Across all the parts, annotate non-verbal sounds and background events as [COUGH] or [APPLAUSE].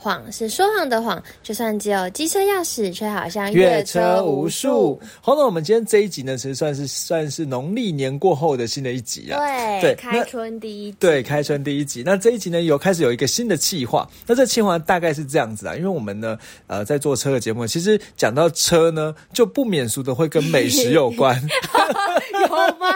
谎是说谎的谎，就算只有机车钥匙，却好像越车无数。好，那，我们今天这一集呢，其实算是算是农历年过后的新的一集啊。对，开春第一集。对，开春第一集。那这一集呢，有开始有一个新的计划。那这计划大概是这样子啊，因为我们呢，呃，在做车的节目，其实讲到车呢，就不免俗的会跟美食有关。[LAUGHS] 有吗？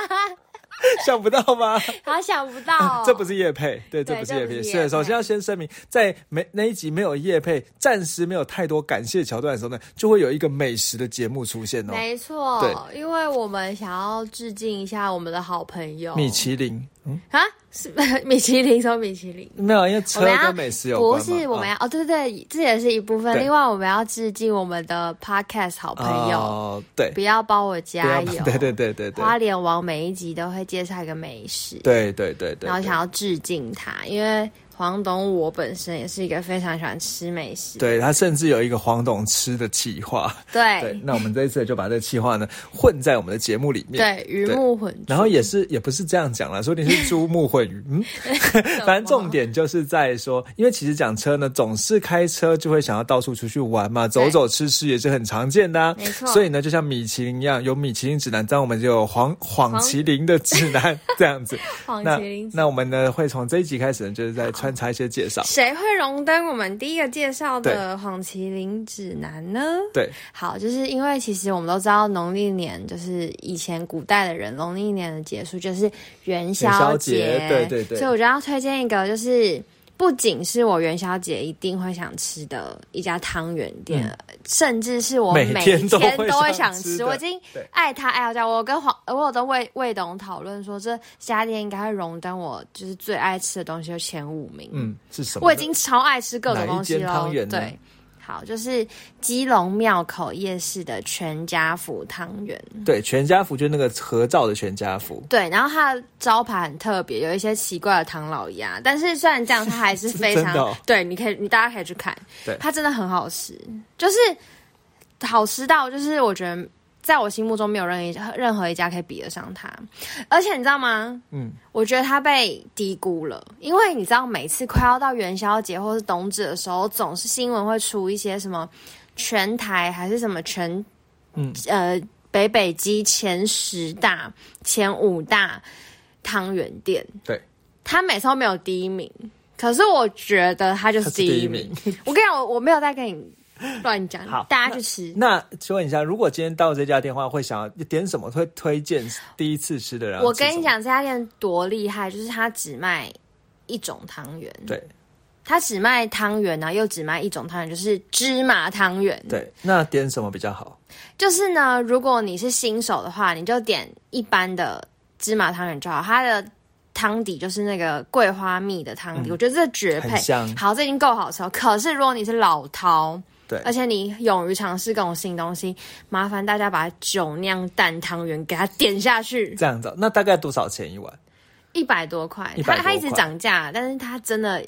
[LAUGHS] 想不到吗？好想不到，[LAUGHS] 这不是叶配，对，这不是叶配。是，首先要先声明，在没那一集没有叶配，暂时没有太多感谢桥段的时候呢，就会有一个美食的节目出现哦。没错，对，因为我们想要致敬一下我们的好朋友米其林。嗯啊，是 [LAUGHS] 米其林说米其林。没有，因为车跟美食有关不是，我们要哦，对对对，这也是一部分。另外，我们要致敬我们的 podcast 好朋友，对，不要帮我加油。[LAUGHS] 对对对对对，花莲王每一集都会介绍一个美食，对对对对，然后想要致敬他，因为。黄董，我本身也是一个非常喜欢吃美食。对他甚至有一个黄董吃的计划。对，那我们这一次就把这个计划呢混在我们的节目里面。对，鱼目混。然后也是也不是这样讲了，说你是猪目混鱼。嗯，[LAUGHS] 反正重点就是在说，因为其实讲车呢，总是开车就会想要到处出去玩嘛，走走吃吃也是很常见的。没错。所以呢，就像米其林一样，有米其林指南，这样我们就有黄黄麒麟的指南 [LAUGHS] 这样子。黄麒麟。那我们呢会从这一集开始呢，就是在。穿插一些介绍，谁会荣登我们第一个介绍的黄麒麟指南呢？对，好，就是因为其实我们都知道农历年就是以前古代的人农历年的结束就是元宵节，对对对，所以我就要推荐一个就是。不仅是我元宵节一定会想吃的一家汤圆店，甚至是我每天都会想吃。我已经爱他爱到家。我跟黄，我有跟魏魏董讨论说，这家店应该会荣登我就是最爱吃的东西的前五名。嗯，是什么？我已经超爱吃各种东西了。对。好，就是基隆庙口夜市的全家福汤圆。对，全家福就是那个合照的全家福。对，然后它的招牌很特别，有一些奇怪的唐老鸭，但是虽然这样，它还是 [LAUGHS] 非常对，你可以，你大家可以去看，对，它真的很好吃，就是好吃到，就是我觉得。在我心目中，没有任一任何一家可以比得上它，而且你知道吗？嗯，我觉得它被低估了，因为你知道，每次快要到元宵节或是冬至的时候，总是新闻会出一些什么全台还是什么全，嗯呃北北基前十大、前五大汤圆店，对，他每次都没有第一名，可是我觉得他就是第一名。我跟你讲，我我没有在跟你。[LAUGHS] 乱讲，好，大家去吃。那请问一下，如果今天到这家店的话，会想要点什么？会推荐第一次吃的人？我跟你讲，这家店多厉害，就是它只卖一种汤圆。对，它只卖汤圆呢，又只卖一种汤圆，就是芝麻汤圆。对，那点什么比较好？就是呢，如果你是新手的话，你就点一般的芝麻汤圆就好。它的汤底就是那个桂花蜜的汤底，我觉得这绝配。好，这已经够好吃了。可是如果你是老饕。对，而且你勇于尝试各种新东西，麻烦大家把酒酿蛋汤圆给它点下去。这样子，那大概多少钱一碗？一百多块。它它一直涨价，但是它真的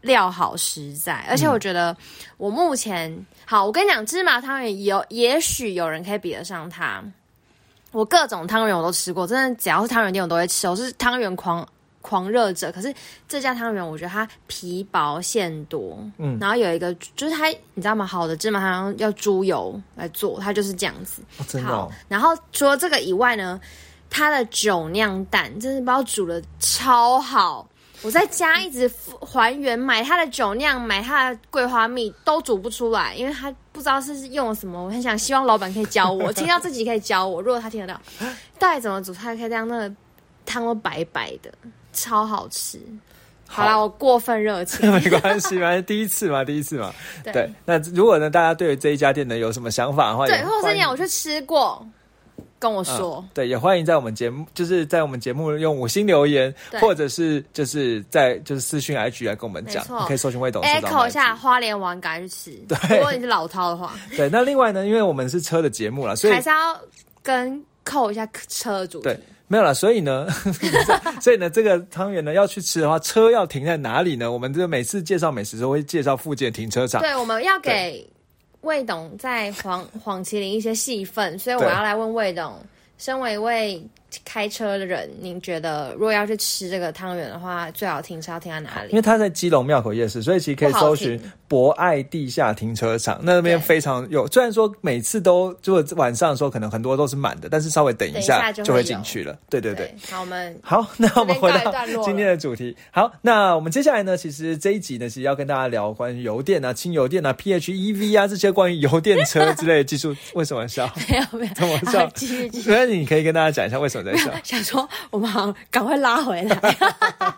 料好实在。而且我觉得，我目前好，我跟你讲，芝麻汤圆有，也许有人可以比得上它。我各种汤圆我都吃过，真的只要是汤圆店我都会吃。我是汤圆狂。狂热者，可是这家汤圆，我觉得它皮薄馅多，嗯，然后有一个就是它，你知道吗？好的芝麻汤要猪油来做，它就是这样子。好，然后除了这个以外呢，它的酒酿蛋真是把我煮的超好。我在家一直还原，买它的酒酿，买它的桂花蜜，都煮不出来，因为它不知道是用了什么。我很想希望老板可以教我，听到自己可以教我。如果他听得到，到底怎么煮，它可以让那个汤都白白的。超好吃，好了，我过分热情，[LAUGHS] 没关系，反正第一次嘛，第一次嘛。对，那如果呢，大家对于这一家店呢有什么想法的话，对，或者是讲我去吃过，跟我说。对，也欢迎在我们节目，就是在我们节目用五星留言，或者是就是在就是私讯 IG 来跟我们讲，你可以搜寻魏董，echo 一下花莲王赶去吃。对，如果你是老饕的话，[LAUGHS] 对。那另外呢，因为我们是车的节目了，所以还是要跟扣一下车主。对。没有了，所以呢，[LAUGHS] 所以呢，这个汤圆呢要去吃的话，车要停在哪里呢？我们这每次介绍美食都会介绍附近的停车场。对，我们要给魏董在黄黄麒麟一些戏份，所以我要来问魏董，身为一位。开车的人，您觉得如果要去吃这个汤圆的话，最好停车要停在哪里？因为它在基隆庙口夜市，所以其实可以搜寻博爱地下停车场，那边非常有。虽然说每次都如果晚上的时候可能很多都是满的，但是稍微等一下就会进去了。对对对，好，我们好，那我们回到今天的主题。好，那我们接下来呢，其实这一集呢，其实要跟大家聊关于油电啊、轻油电啊、PHEV 啊这些关于油电车之类的技术。为什么笑？[LAUGHS] 没有没有，怎么笑？继续继续。所以你可以跟大家讲一下为什么。想说，我们好赶快拉回来。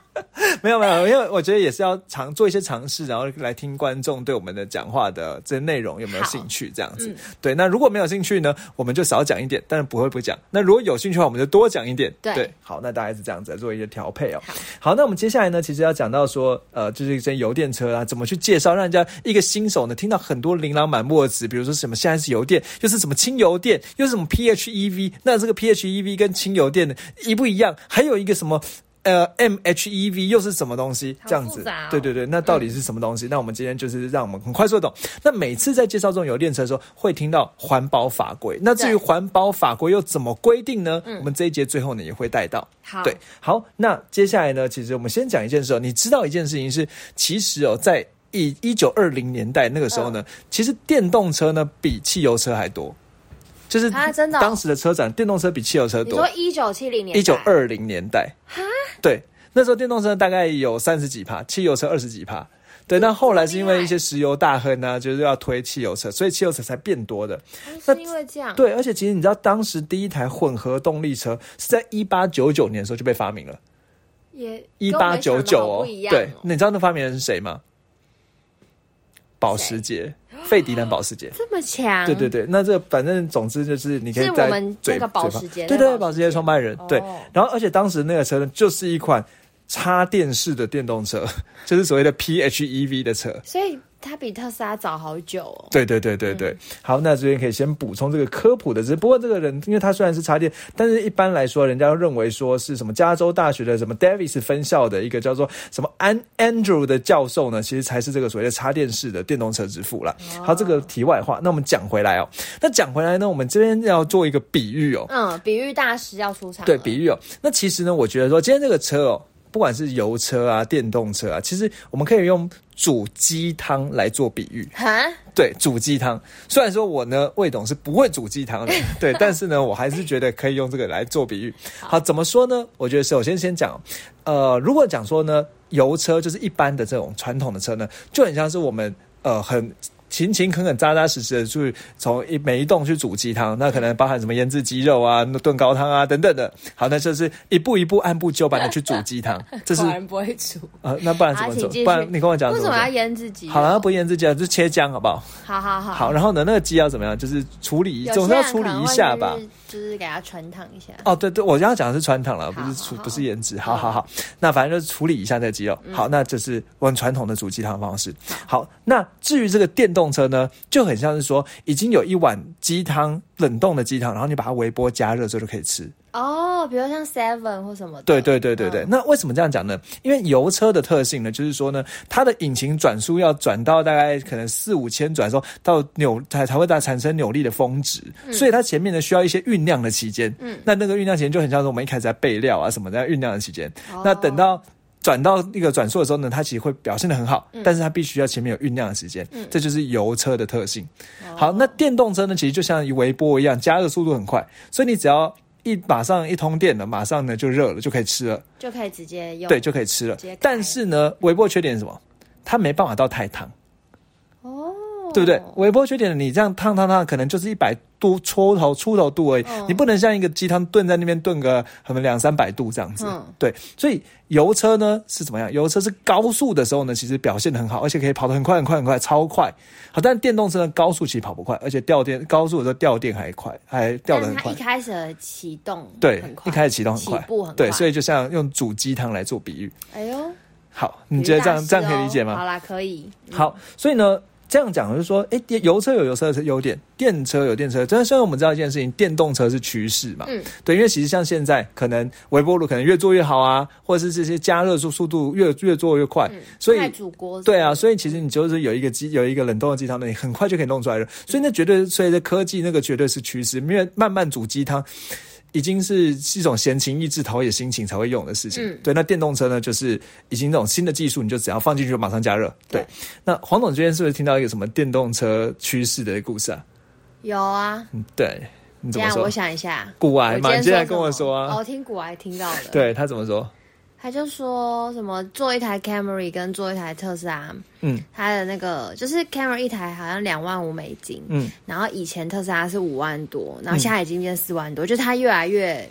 [LAUGHS] 没有没有，因为我觉得也是要尝做一些尝试，然后来听观众对我们的讲话的这些内容有没有兴趣，这样子。对，那如果没有兴趣呢，我们就少讲一点，但是不会不讲。那如果有兴趣的话，我们就多讲一点。对，好，那大概是这样子做一些调配哦。好，那我们接下来呢，其实要讲到说，呃，就是一些油电车啊，怎么去介绍，让人家一个新手呢听到很多琳琅满目的词，比如说什么现在是油电，又是什么轻油电，又是什么 PHEV，那这个 PHEV 跟轻油电的一不一样？还有一个什么？呃，MHEV 又是什么东西？这样子，对对对，那到底是什么东西？那我们今天就是让我们很快速懂。那每次在介绍这种油电车的时候，会听到环保法规。那至于环保法规又怎么规定呢？我们这一节最后呢也会带到。好，对，好。那接下来呢，其实我们先讲一件事哦。你知道一件事情是，其实哦，在一一九二零年代那个时候呢，其实电动车呢比汽油车还多。就是啊，真的，当时的车展，电动车比汽油车多。你说一九七零年，一九二零年代，对，那时候电动车大概有三十几趴，汽油车二十几趴。对，那后来是因为一些石油大亨呢，就是要推汽油车，所以汽油车才变多的。是因为这样？对，而且其实你知道，当时第一台混合动力车是在一八九九年的时候就被发明了。也一八九九哦，对，你知道那发明人是谁吗？保时捷。费迪南保时捷。这么强，对对对，那这反正总之就是你可以在这个保时捷，对对，保时捷。创办人对，然后而且当时那个车呢，就是一款插电式的电动车，[LAUGHS] 就是所谓的 PHEV 的车，所以。它比特斯拉早好久哦。对对对对对，好，那这边可以先补充这个科普的，只不过这个人，因为他虽然是插电，但是一般来说，人家认为说是什么加州大学的什么 Davis 分校的一个叫做什么 An Andrew 的教授呢，其实才是这个所谓的插电式的电动车之父了。好，这个题外话，那我们讲回来哦，那讲回来呢，我们这边要做一个比喻哦，嗯，比喻大师要出场，对，比喻哦，那其实呢，我觉得说今天这个车哦。不管是油车啊、电动车啊，其实我们可以用煮鸡汤来做比喻。哈，对，煮鸡汤。虽然说我呢，魏董是不会煮鸡汤的，[LAUGHS] 对，但是呢，我还是觉得可以用这个来做比喻。好，怎么说呢？我觉得首先先讲，呃，如果讲说呢，油车就是一般的这种传统的车呢，就很像是我们呃很。勤勤恳恳、扎扎实实的去从一每一栋去煮鸡汤，那可能包含什么腌制鸡肉啊、炖高汤啊等等的。好，那就是一步一步按部就班的去煮鸡汤。[LAUGHS] 这是不会煮啊？那不然怎么煮？不然你跟我讲，为什么要腌制鸡？好了，不腌制鸡，就切姜，好不好？好好好。好，然后呢，那个鸡要怎么样？就是处理，总是要处理一下吧。就是给它穿烫一下。哦，对对，我刚刚讲的是穿烫了，不是处，不是腌制。好好好，那反正就是处理一下这个鸡肉。好，那就是我们传统的煮鸡汤方式。好，那至于这个电动车呢，就很像是说，已经有一碗鸡汤，冷冻的鸡汤，然后你把它微波加热之后就可以吃。哦，比如像 Seven 或什么？对对对对对。那为什么这样讲呢？因为油车的特性呢，就是说呢，它的引擎转速要转到大概可能四五千转的时候，到扭才才会在产生扭力的峰值，所以它前面呢需要一些酝酿的期间。嗯，那那个酝酿期间就很像是我们一开始在备料啊什么在酝酿的期间。那等到转到那个转速的时候呢，它其实会表现的很好，但是它必须要前面有酝酿的时间。嗯，这就是油车的特性。好，那电动车呢，其实就像微波一样，加热速度很快，所以你只要。一马上一通电了，马上呢就热了，就可以吃了，就可以直接用，对，就可以吃了。但是呢，微波缺点是什么？它没办法到太烫。哦，对不对？微波缺点，你这样烫烫烫，可能就是一百。度出头出头度而已，你不能像一个鸡汤炖在那边炖个可能两三百度这样子。对，所以油车呢是怎么样？油车是高速的时候呢，其实表现的很好，而且可以跑得很快很快很快，超快。好，但电动车呢高速其实跑不快，而且掉电高速的时候掉电还快，还掉的很快。一开始启动对，一开始启动很快。对，所以就像用煮鸡汤来做比喻。哎呦，好，你觉得这样这样可以理解吗？好啦，可以。好，所以呢。这样讲就是说，哎，油车有油车的优点，电车有电车。真的虽然我们知道一件事情，电动车是趋势嘛，嗯，对，因为其实像现在可能微波炉可能越做越好啊，或者是这些加热速速度越越做越快，所以煮锅对啊，所以其实你就是有一个机有一个冷冻的鸡汤，那你很快就可以弄出来了。所以那绝对随着科技，那个绝对是趋势，因为慢慢煮鸡汤。已经是一种闲情逸致、陶冶心情才会用的事情。嗯，对。那电动车呢，就是已经那种新的技术，你就只要放进去就马上加热。对。那黄总今天是不是听到一个什么电动车趋势的故事啊？有啊。嗯，对。你怎么说？我想一下。古癌嘛，你现在跟我说啊。我听古癌听到的。对他怎么说？他就说什么做一台 Camry 跟做一台特斯拉，嗯，他的那个就是 Camry 一台好像两万五美金，嗯，然后以前特斯拉是五万多，然后现在已经变四万多，就它越来越，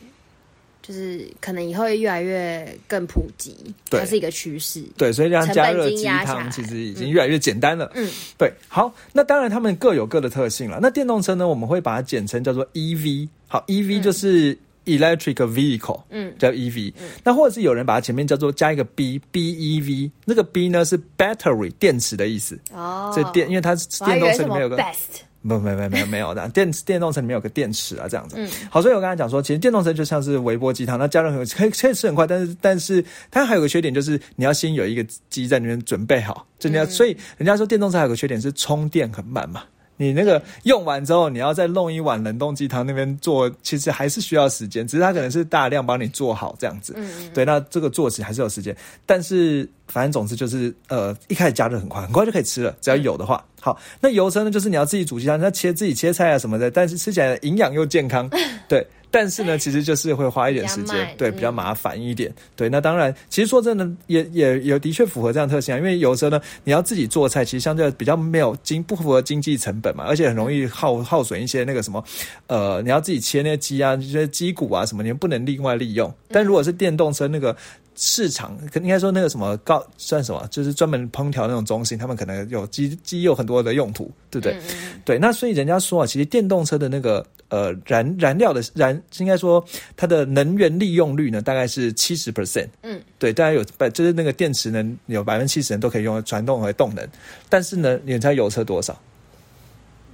就是可能以后会越来越更普及，它是一个趋势，对，所以这样加热鸡汤其实已经越来越简单了，嗯，对，好，那当然他们各有各的特性了，那电动车呢，我们会把它简称叫做 EV，好，EV 就是。Electric vehicle，嗯，叫 EV，那或者是有人把它前面叫做加一个 B，BEV，那个 B 呢是 battery 电池的意思。哦，这电，因为它是电动车里面有个 best，不，没没没有没有的电电动车里面有个电池啊，这样子，嗯，好，所以我刚才讲说，其实电动车就像是微波鸡汤，那加热很可以可以吃很快，但是但是它还有个缺点就是你要先有一个鸡在里面准备好，真的要，所以人家说电动车还有个缺点是充电很慢嘛。你那个用完之后，你要再弄一碗冷冻鸡汤那边做，其实还是需要时间，只是它可能是大量帮你做好这样子。嗯，对，那这个做起还是有时间，但是反正总之就是呃，一开始加热很快，很快就可以吃了，只要有的话。好，那油车呢，就是你要自己煮鸡汤，那切自己切菜啊什么的，但是吃起来营养又健康，[LAUGHS] 对。但是呢，其实就是会花一点时间，对，比较麻烦一点。对，那当然，其实说真的，也也也的确符合这样特性啊。因为有时候呢，你要自己做菜，其实相对比较没有经不符合经济成本嘛，而且很容易耗耗损一些那个什么，呃，你要自己切那些鸡啊，这些鸡骨啊什么，你不能另外利用。但如果是电动车那个。市场应该说那个什么高算什么，就是专门烹调那种中心，他们可能有机机有很多的用途，对不对？对，那所以人家说啊，其实电动车的那个呃燃燃料的燃，应该说它的能源利用率呢，大概是七十 percent。嗯，对，大概有百就是那个电池能有百分之七十人都可以用传动和动能，但是呢，你猜油车多少？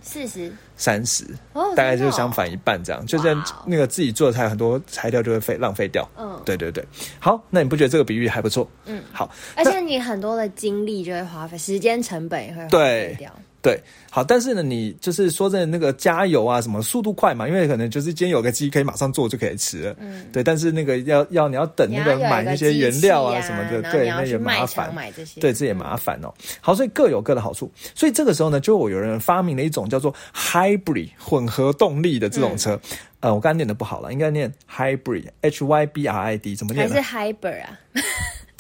四十。三十，大概就是相反一半这样，就在那个自己做的菜，很多材料就会废浪费掉。嗯，对对对。好，那你不觉得这个比喻还不错？嗯，好。而且你很多的精力就会花费，时间成本也会花费掉。对，好，但是呢，你就是说真的，那个加油啊，什么速度快嘛？因为可能就是今天有个鸡可以马上做就可以吃了。嗯，对，但是那个要要你要等那个买那些原料啊什么的，对，那也麻烦。买这些，对，这也麻烦哦。好，所以各有各的好处。所以这个时候呢，就有人发明了一种叫做 hybrid 混合动力的这种车。呃，我刚刚念的不好了，应该念 hybrid，h y b r i d，怎么念？还是 hybrid 啊？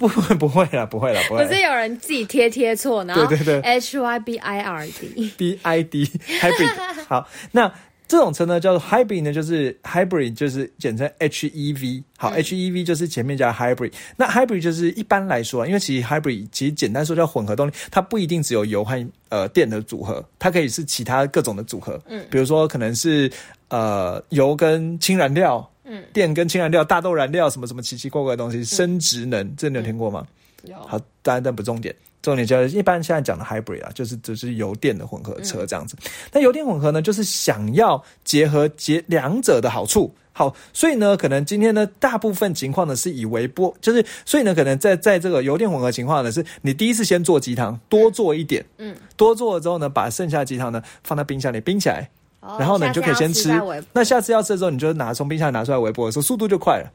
不 [LAUGHS] 不会了，不会了，[LAUGHS] 不会。不是有人自己贴贴错呢？对对对，H Y B I R D [LAUGHS] B I D hybrid。好，那这种车呢叫做 hybrid 呢，就是 hybrid 就是简称 H E V。好，H E V 就是前面加 hybrid。那 hybrid 就是一般来说，因为其实 hybrid 其实简单说叫混合动力，它不一定只有油和呃电的组合，它可以是其他各种的组合。嗯，比如说可能是呃油跟氢燃料。嗯，电跟氢燃料、大豆燃料什么什么奇奇怪怪的东西，生殖能，这你有听过吗？有。好，当然但不重点，重点就是一般现在讲的 hybrid 啊，就是就是油电的混合车这样子。那油电混合呢，就是想要结合结两者的好处。好，所以呢，可能今天呢，大部分情况呢是以微波，就是所以呢，可能在在这个油电混合情况呢，是你第一次先做鸡汤，多做一点，嗯，多做了之后呢，把剩下的鸡汤呢放在冰箱里冰起来。然后呢，你就可以先吃。那下次要吃的时候，你就拿从冰箱拿出来微波的时候，速度就快了。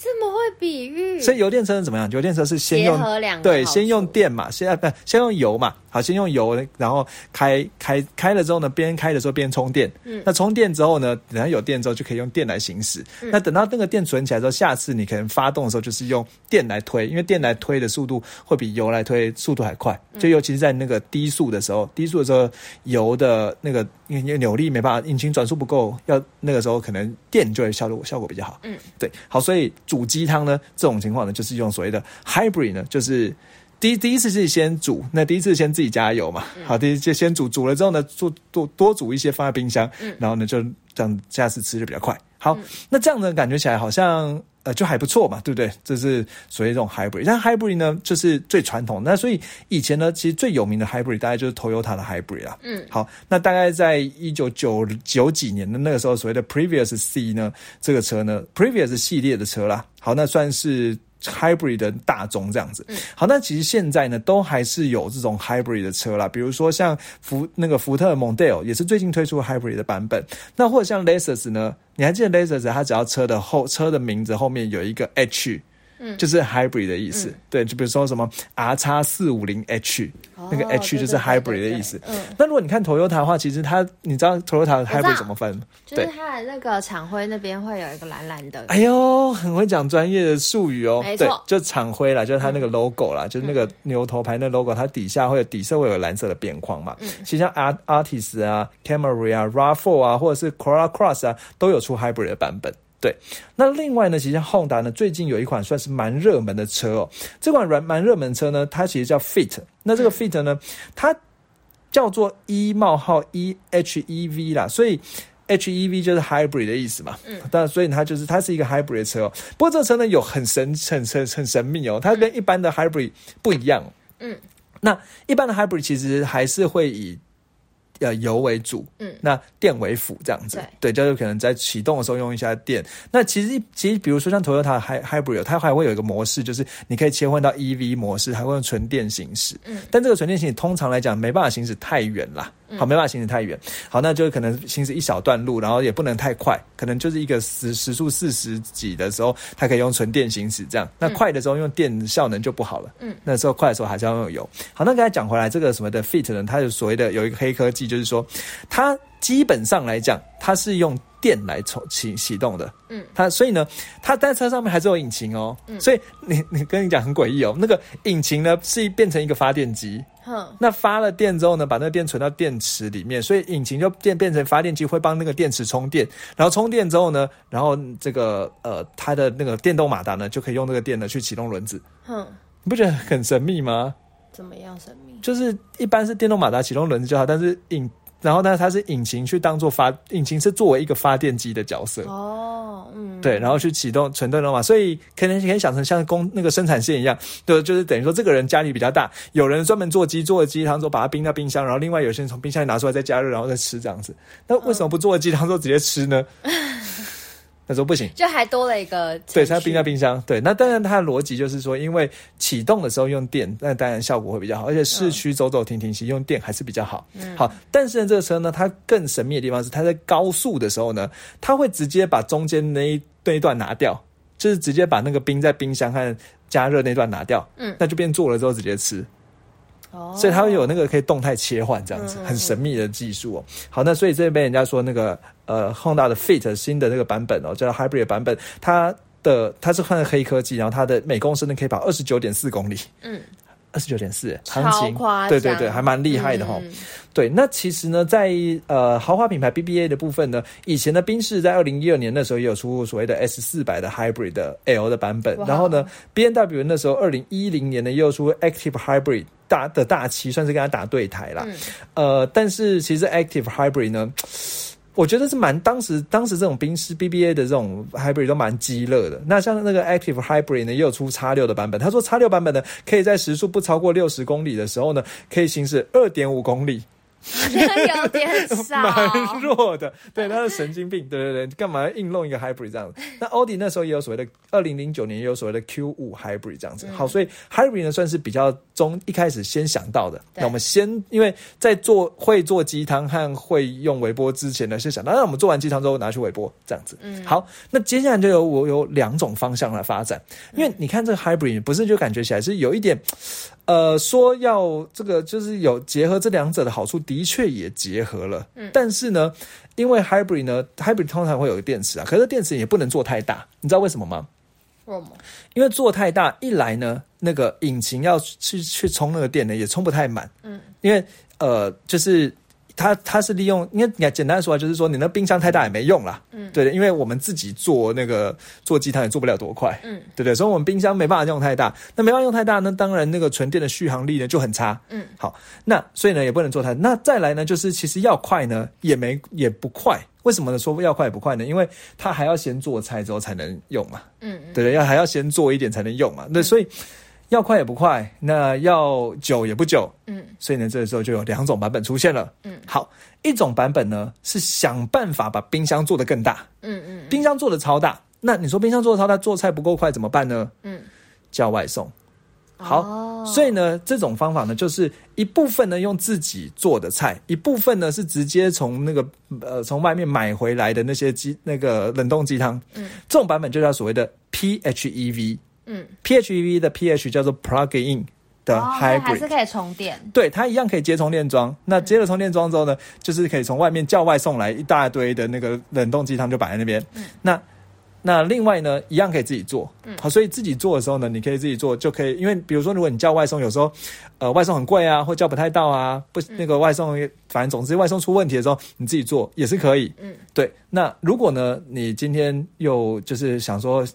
这么会比喻？所以油电车是怎么样？油电车是先用对，先用电嘛，先不先用油嘛。好，先用油，然后开开开了之后呢，边开的时候边充电。嗯，那充电之后呢，等它有电之后就可以用电来行驶。那等到那个电存起来之后，下次你可能发动的时候就是用电来推，因为电来推的速度会比油来推速度还快。就尤其是在那个低速的时候，低速的时候油的那个因为扭力没办法，引擎转速不够，要那个时候可能电就会效果效果比较好。嗯，对，好，所以煮鸡汤呢，这种情况呢，就是用所谓的 hybrid 呢，就是。第第一次是先煮，那第一次先自己加油嘛。好，第一就先煮，煮了之后呢，做多多煮一些放在冰箱，然后呢就这样下次吃就比较快。好，那这样呢，感觉起来好像。呃，就还不错嘛，对不对？这是所谓这种 hybrid。但 hybrid 呢，就是最传统。那所以以前呢，其实最有名的 hybrid 大概就是 Toyota 的 hybrid 啦。嗯，好，那大概在一九九九几年的那个时候，所谓的 Previous C 呢，这个车呢，Previous 系列的车啦。好，那算是。Hybrid 的大众这样子，好，那其实现在呢，都还是有这种 hybrid 的车啦，比如说像福那个福特 Mondeo 也是最近推出 hybrid 的版本，那或者像 Lexus 呢，你还记得 Lexus 它只要车的后车的名字后面有一个 H。嗯，就是 hybrid 的意思，对，就比如说什么 R 叉四五零 H，那个 H 就是 hybrid 的意思。嗯，那如果你看 Toyota 的话，其实它，你知道 Toyota hybrid 怎么分？就是它的那个厂徽那边会有一个蓝蓝的。哎呦，很会讲专业的术语哦。没错，就厂徽啦，就是它那个 logo 啦，就是那个牛头牌那 logo，它底下会有底色会有蓝色的边框嘛。嗯，其实像 Art Artist 啊，Camry 啊，Rav4 啊，或者是 Corolla Cross 啊，都有出 hybrid 的版本。对，那另外呢，其实 Honda 呢最近有一款算是蛮热门的车哦。这款软蛮热门车呢，它其实叫 Fit。那这个 Fit 呢，它叫做 E 冒号 E H E V 啦，所以 H E V 就是 Hybrid 的意思嘛。嗯，但所以它就是它是一个 Hybrid 车哦。不过这个车呢有很神很神很神秘哦，它跟一般的 Hybrid 不一样。嗯，那一般的 Hybrid 其实还是会以。要油为主，嗯，那电为辅，这样子，对，就是可能在启动的时候用一下电。那其实，其实比如说像 Toyota Hybrid，它还会有一个模式，就是你可以切换到 EV 模式，还会用纯电行驶。嗯，但这个纯电行驶通常来讲没办法行驶太远啦。好，没办法行驶太远。好，那就可能行驶一小段路，然后也不能太快，可能就是一个时时速四十几的时候，它可以用纯电行驶这样。那快的时候用电效能就不好了。嗯，那时候快的时候还是要用油。好，那刚才讲回来，这个什么的 Fit 呢？它有所谓的有一个黑科技，就是说它基本上来讲，它是用电来充启启动的。嗯，它所以呢，它在车上面还是有引擎哦。嗯，所以你你跟你讲很诡异哦，那个引擎呢是变成一个发电机。那发了电之后呢，把那个电存到电池里面，所以引擎就变变成发电机，会帮那个电池充电。然后充电之后呢，然后这个呃，它的那个电动马达呢，就可以用那个电呢去启动轮子。嗯，你不觉得很神秘吗？怎么样神秘？就是一般是电动马达启动轮子就好，但是引然后呢，它是引擎去当做发，引擎是作为一个发电机的角色。哦，嗯，对，然后去启动纯电动嘛，所以可能可以想成像工那个生产线一样，对，就是等于说这个人家里比较大，有人专门做鸡，做鸡汤之后把它冰到冰箱，然后另外有些人从冰箱里拿出来再加热，然后再吃这样子。那为什么不做鸡汤之后直接吃呢？他说不行，就还多了一个，对，它冰在冰箱。对，那当然它的逻辑就是说，因为启动的时候用电，那当然效果会比较好，而且市区走走停停其实用电还是比较好。嗯，好，但是呢，这个车呢，它更神秘的地方是，它在高速的时候呢，它会直接把中间那一那一段拿掉，就是直接把那个冰在冰箱和加热那段拿掉。嗯，那就变做了之后直接吃。哦，所以它会有那个可以动态切换这样子，很神秘的技术哦。好，那所以这边人家说那个呃，Honda 的 Fit 新的那个版本哦，叫 Hybrid 版本，它的它是换黑科技，然后它的每公升呢可以跑二十九点四公里。嗯。二十九点四，行情对对对，还蛮厉害的哈。对，那其实呢，在呃豪华品牌 BBA 的部分呢，以前的宾士在二零一二年那时候也有出所谓的 S 四百的 Hybrid 的 L 的版本，然后呢，B N W 那时候二零一零年呢又出 Active Hybrid 大的大旗，算是跟他打对台啦。呃，但是其实 Active Hybrid 呢。我觉得是蛮当时当时这种宾士 BBA 的这种 Hybrid 都蛮激热的。那像那个 Active Hybrid 呢，也有出叉六的版本。他说叉六版本呢，可以在时速不超过六十公里的时候呢，可以行驶二点五公里。有点少，蛮弱的。对，他是神经病。对对对，干嘛硬弄一个 hybrid 这样子？那奥迪那时候也有所谓的，二零零九年也有所谓的 Q 五 hybrid 这样子。好，所以 hybrid 呢算是比较中一开始先想到的。那我们先因为在做会做鸡汤和会用微波之前呢，先想到，那我们做完鸡汤之后拿去微波这样子。嗯，好，那接下来就有我有两种方向来发展。因为你看这个 hybrid 不是就感觉起来是有一点。呃，说要这个就是有结合这两者的好处，的确也结合了。嗯，但是呢，因为 hybrid 呢，hybrid 通常会有个电池啊，可是电池也不能做太大，你知道为什么吗？为什么？因为做太大，一来呢，那个引擎要去去充那个电呢，也充不太满。嗯，因为呃，就是。它它是利用，应该你简单说就是说你那冰箱太大也没用啦。嗯，对的，因为我们自己做那个做鸡汤也做不了多快，嗯，对不对？所以我们冰箱没办法用太大，那没办法用太大，那当然那个纯电的续航力呢就很差，嗯，好，那所以呢也不能做太，那再来呢就是其实要快呢也没也不快。为什么呢？说要快也不快呢？因为它还要先做菜之后才能用嘛。嗯，对对，要还要先做一点才能用嘛。那所以要快也不快，那要久也不久。嗯，所以呢，这个时候就有两种版本出现了。嗯，好，一种版本呢是想办法把冰箱做得更大。嗯嗯，冰箱做的超大，那你说冰箱做的超大，做菜不够快怎么办呢？嗯，叫外送。好，所以呢，这种方法呢，就是一部分呢用自己做的菜，一部分呢是直接从那个呃从外面买回来的那些鸡那个冷冻鸡汤。嗯，这种版本就叫所谓的 PHEV。嗯，PHEV 的 PH 叫做 Plug In 的 Hybrid，还是可以充电。对，它一样可以接充电桩。那接了充电桩之后呢，就是可以从外面叫外送来一大堆的那个冷冻鸡汤就摆在那边。嗯，那。那另外呢，一样可以自己做，好，所以自己做的时候呢，你可以自己做，就可以，因为比如说，如果你叫外送，有时候，呃，外送很贵啊，或叫不太到啊，不，那个外送，反正总之外送出问题的时候，你自己做也是可以，嗯，对。那如果呢，你今天又就是想说，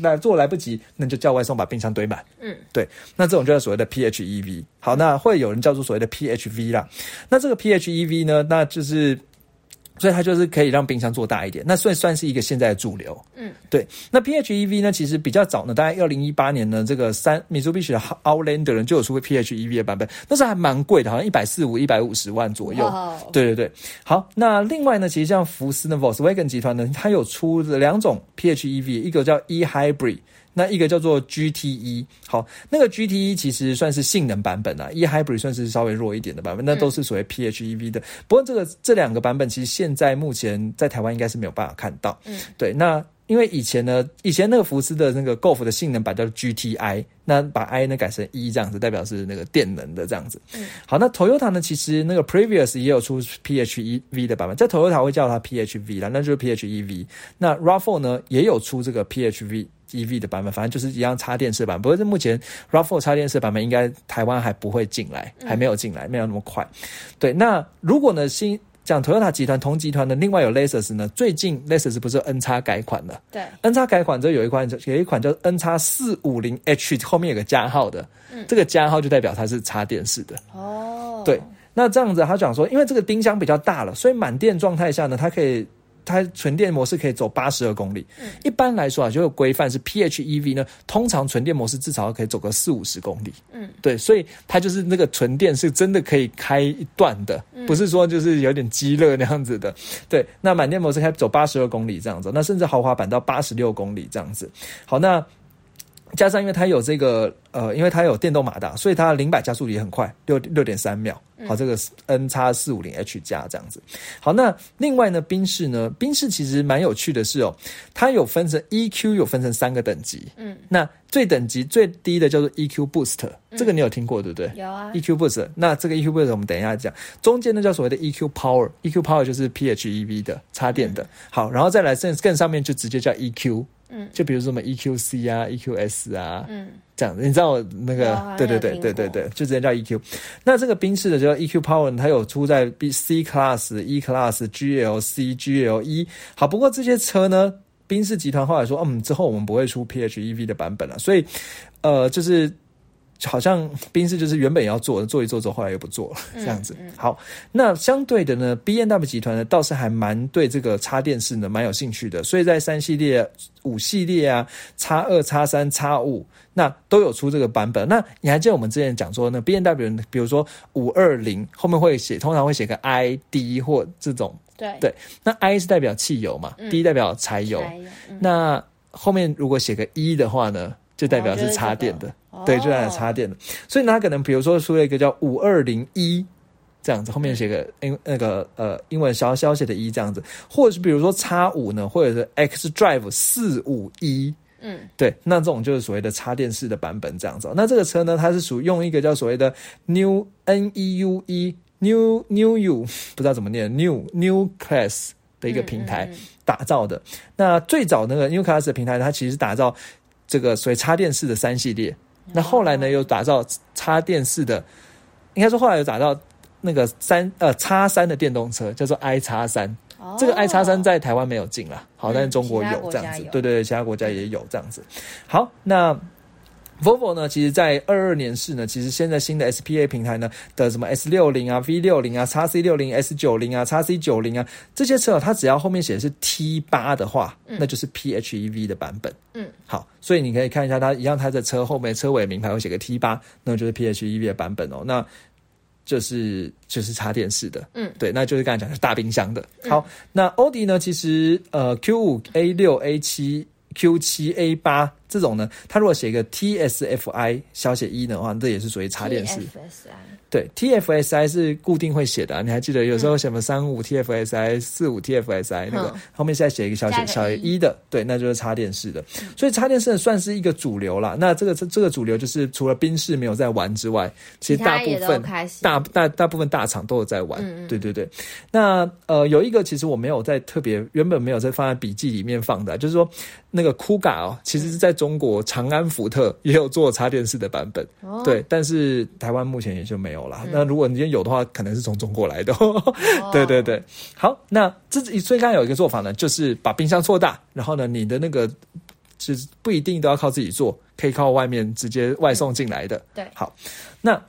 那做来不及，那就叫外送把冰箱堆满，嗯，对。那这种就是所谓的 PHEV，好，那会有人叫做所谓的 PHV 啦。那这个 PHEV 呢，那就是。所以它就是可以让冰箱做大一点，那算算是一个现在的主流。嗯，对。那 PHEV 呢，其实比较早呢，大概二零一八年呢，这个三米珠必须的 Outlander 人就有出过 PHEV 的版本，但是还蛮贵的，好像一百四五、一百五十万左右。对对对。好，那另外呢，其实像福斯的 Volkswagen 集团呢，它有出两种 PHEV，一个叫 e Hybrid。那一个叫做 GTE，好，那个 GTE 其实算是性能版本啊，e hybrid 算是稍微弱一点的版本，那都是所谓 PHEV 的。不过这个这两个版本其实现在目前在台湾应该是没有办法看到。嗯，对，那因为以前呢，以前那个福斯的那个 Golf 的性能版叫 GTI，那把 I 呢改成 E 这样子，代表是那个电能的这样子。嗯，好，那 Toyota 呢，其实那个 Previous 也有出 PHEV 的版本，在 Toyota 会叫它 PHV 啦，那就是 PHEV。那 Rav4 呢也有出这个 PHV。E V 的版本，反正就是一样插电式版。不过，这目前 Rav4 插电式版本应该台湾还不会进来，还没有进来，没有那么快。对，那如果呢，新讲 Toyota 集团同集团的另外有 Lexus 呢，最近 Lexus 不是 N 叉改款了？对，N 叉改款之后有一款有一款叫 N 叉四五零 H，后面有个加号的，这个加号就代表它是插电式的。哦，对，那这样子他讲说，因为这个冰箱比较大了，所以满电状态下呢，它可以。它纯电模式可以走八十二公里，一般来说啊，就有规范是 PHEV 呢，通常纯电模式至少可以走个四五十公里。嗯，对，所以它就是那个纯电是真的可以开一段的，不是说就是有点激热那样子的。对，那满电模式可以走八十二公里这样子，那甚至豪华版到八十六公里这样子。好，那。加上，因为它有这个呃，因为它有电动马达，所以它零百加速也很快，六六点三秒。好，这个 N 叉四五零 H 加这样子。好，那另外呢，宾士呢，宾士其实蛮有趣的是哦，它有分成 EQ 有分成三个等级。嗯，那最等级最低的叫做 EQ Boost，这个你有听过对不对？有啊。EQ Boost，那这个 EQ Boost 我们等一下讲。中间呢叫所谓的 EQ Power，EQ Power 就是 PHEV 的插电的。好，然后再来更更上面就直接叫 EQ。嗯，就比如说什么 EQC 啊，EQS 啊，嗯，这样子，你知道我那个，对对对对对对，就直接叫 EQ。那这个宾士的叫 EQ Power，它有出在 B C Class、E Class、GLC、GLE。好，不过这些车呢，宾士集团后来说，嗯，之后我们不会出 PHEV 的版本了，所以，呃，就是。好像宾士就是原本要做，做一做之后，后来又不做了，这样子。好，那相对的呢，B N W 集团呢倒是还蛮对这个插电式呢蛮有兴趣的，所以在三系列、五系列啊，叉二、叉三、叉五，那都有出这个版本。那你还记得我们之前讲说呢，B N W 比如说五二零后面会写，通常会写个 I D 或这种，对。对，那 I 是代表汽油嘛，D 代表柴油，那后面如果写个一的话呢，就代表是插电的。对，就代表插电的，所以它可能比如说出了一个叫五二零一这样子，后面写个英那个呃英文小小写的一这样子，或者是比如说叉五呢，或者是 X Drive 四五一，嗯，对，那这种就是所谓的插电式的版本这样子。那这个车呢，它是属用一个叫所谓的 New N E U E New New U 不知道怎么念 New New Class 的一个平台打造的。那最早那个 New Class 的平台，它其实打造这个所谓插电式的三系列。那后来呢，又打造插电式的，应该说后来又打造那个三呃叉三的电动车，叫做 i 叉三。这个 i 叉三在台湾没有进了，好，但是中国有这样子。对对对，其他国家也有这样子。好，那 Volvo 呢，其实在二二年是呢，其实现在新的 SPA 平台呢的什么 S 六零啊、V 六零啊、x C 六零、S 九零啊、x C 九零啊这些车，它只要后面写的是 T 八的话，那就是 PHEV 的版本。嗯，好，所以你可以看一下它一样，它的车后面车尾名牌会写个 T 八，那就是 PHEV 的版本哦。那就是就是插电式的，嗯，对，那就是刚才讲的大冰箱的。好，那奥迪呢，其实呃 Q 五、A 六、A 七、Q 七、A 八。这种呢，它如果写一个 TSFI 小写一的话，这也是属于插电式。对，TFSI 是固定会写的，你还记得有时候什么三五 TFSI、四五 TFSI 那个后面再写一个小写小写一的，对，那就是插电式的。所以插电式算是一个主流了。那这个这个主流就是除了宾士没有在玩之外，其实大部分大大大部分大厂都有在玩。对对对。那呃，有一个其实我没有在特别原本没有在放在笔记里面放的，就是说那个酷嘎哦，其实是在。中国长安福特也有做插电式的版本，对，但是台湾目前也就没有了。那如果你今天有的话，可能是从中国来的。[LAUGHS] 对对对，好，那这最刚有一个做法呢，就是把冰箱做大，然后呢，你的那个是不一定都要靠自己做，可以靠外面直接外送进来的。对，好，那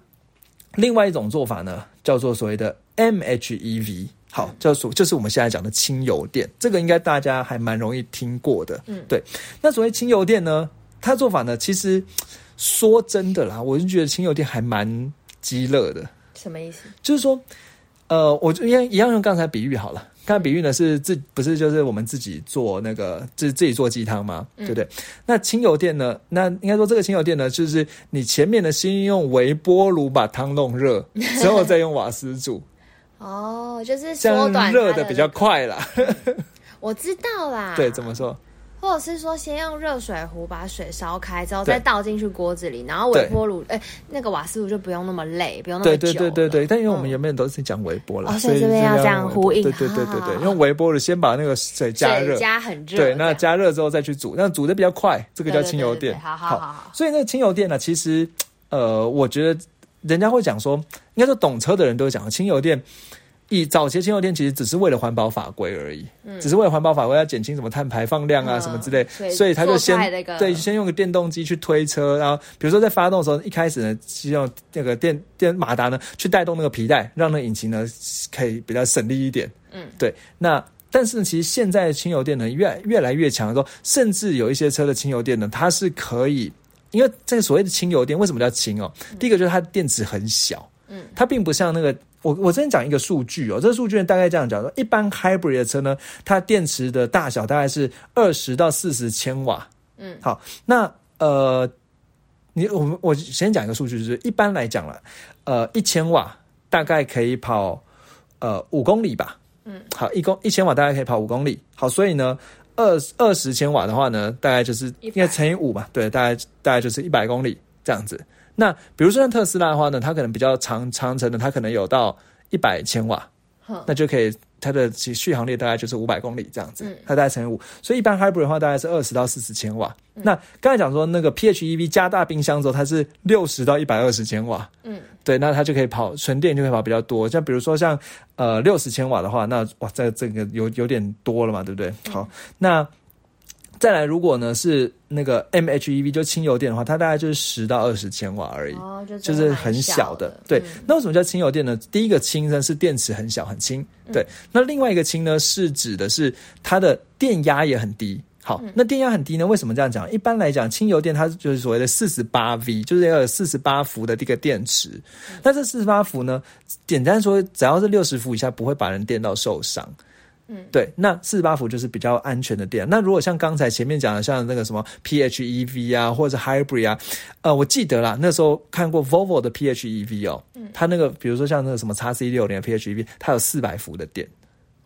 另外一种做法呢，叫做所谓的 MHEV。好，叫做就是我们现在讲的清油店，这个应该大家还蛮容易听过的。嗯，对。那所谓清油店呢，它做法呢，其实说真的啦，我就觉得清油店还蛮激乐的。什么意思？就是说，呃，我就一样一样用刚才比喻好了。刚才比喻呢是自不是就是我们自己做那个自自己做鸡汤吗？对不对？那清油店呢？那应该说这个清油店呢，就是你前面呢先用微波炉把汤弄热，[LAUGHS] 之后再用瓦斯煮。哦，就是缩短热的比较快啦。[LAUGHS] 我知道啦。[LAUGHS] 对，怎么说？或者是说，先用热水壶把水烧开之后，再倒进去锅子里，然后微波炉，哎，那个瓦斯炉就不用那么累，不用那么久。对对对对对。但因为我们原本都是讲微波了，所以这边要这样呼应。对对对对对，用微波炉先把那个水加热，加很热。对，那加热之后再去煮，那煮的比较快，这个叫清油电。好好好。所以那个轻油电呢，其实呃，我觉得人家会讲说，应该说懂车的人都会讲轻油电。以早期轻油电其实只是为了环保法规而已，嗯只是为了环保法规要减轻什么碳排放量啊什么之类，所以他就先对先用个电动机去推车，然后比如说在发动的时候，一开始呢是用那个电电马达呢去带动那个皮带，让那个引擎呢可以比较省力一点。嗯，对。那但是呢其实现在的轻油电呢越越来越强的时候，甚至有一些车的轻油电呢，它是可以，因为这个所谓的轻油电为什么叫轻哦？第一个就是它电池很小，嗯，它并不像那个。我我之前讲一个数据哦，这个数据大概这样讲说，一般 hybrid 的车呢，它电池的大小大概是二十到四十千瓦。嗯，好，那呃，你我们我先讲一个数据，就是一般来讲了，呃，一千瓦大概可以跑呃五公里吧。嗯，好，一公一千瓦大概可以跑五公里。好，所以呢，二二十千瓦的话呢，大概就是应该乘以五嘛，对，大概大概就是一百公里这样子。那比如说像特斯拉的话呢，它可能比较长长程的，它可能有到一百千瓦，那就可以它的其续航力大概就是五百公里这样子，它大概乘以五，所以一般 hybrid 的话大概是二十到四十千瓦。那刚才讲说那个 PHEV 加大冰箱之后，它是六十到一百二十千瓦，嗯，对，那它就可以跑纯电就可以跑比较多，像比如说像呃六十千瓦的话，那哇，这这个有有点多了嘛，对不对？好，那。再来，如果呢是那个 MHEV 就轻油电的话，它大概就是十到二十千瓦而已，就是很小的。对，那为什么叫轻油电呢？第一个轻呢是电池很小很轻，对。那另外一个轻呢是指的是它的电压也很低。好，那电压很低呢？为什么这样讲？一般来讲，轻油电它就是所谓的四十八 V，就是要有四十八伏的这个电池。那这四十八伏呢，简单说，只要是六十伏以下，不会把人电到受伤。嗯，对，那四十八伏就是比较安全的电。那如果像刚才前面讲的，像那个什么 PHEV 啊，或者 Hybrid 啊，呃，我记得啦，那时候看过 Volvo 的 PHEV 哦，它那个比如说像那个什么叉 C 六零 PHEV，它有四百伏的电。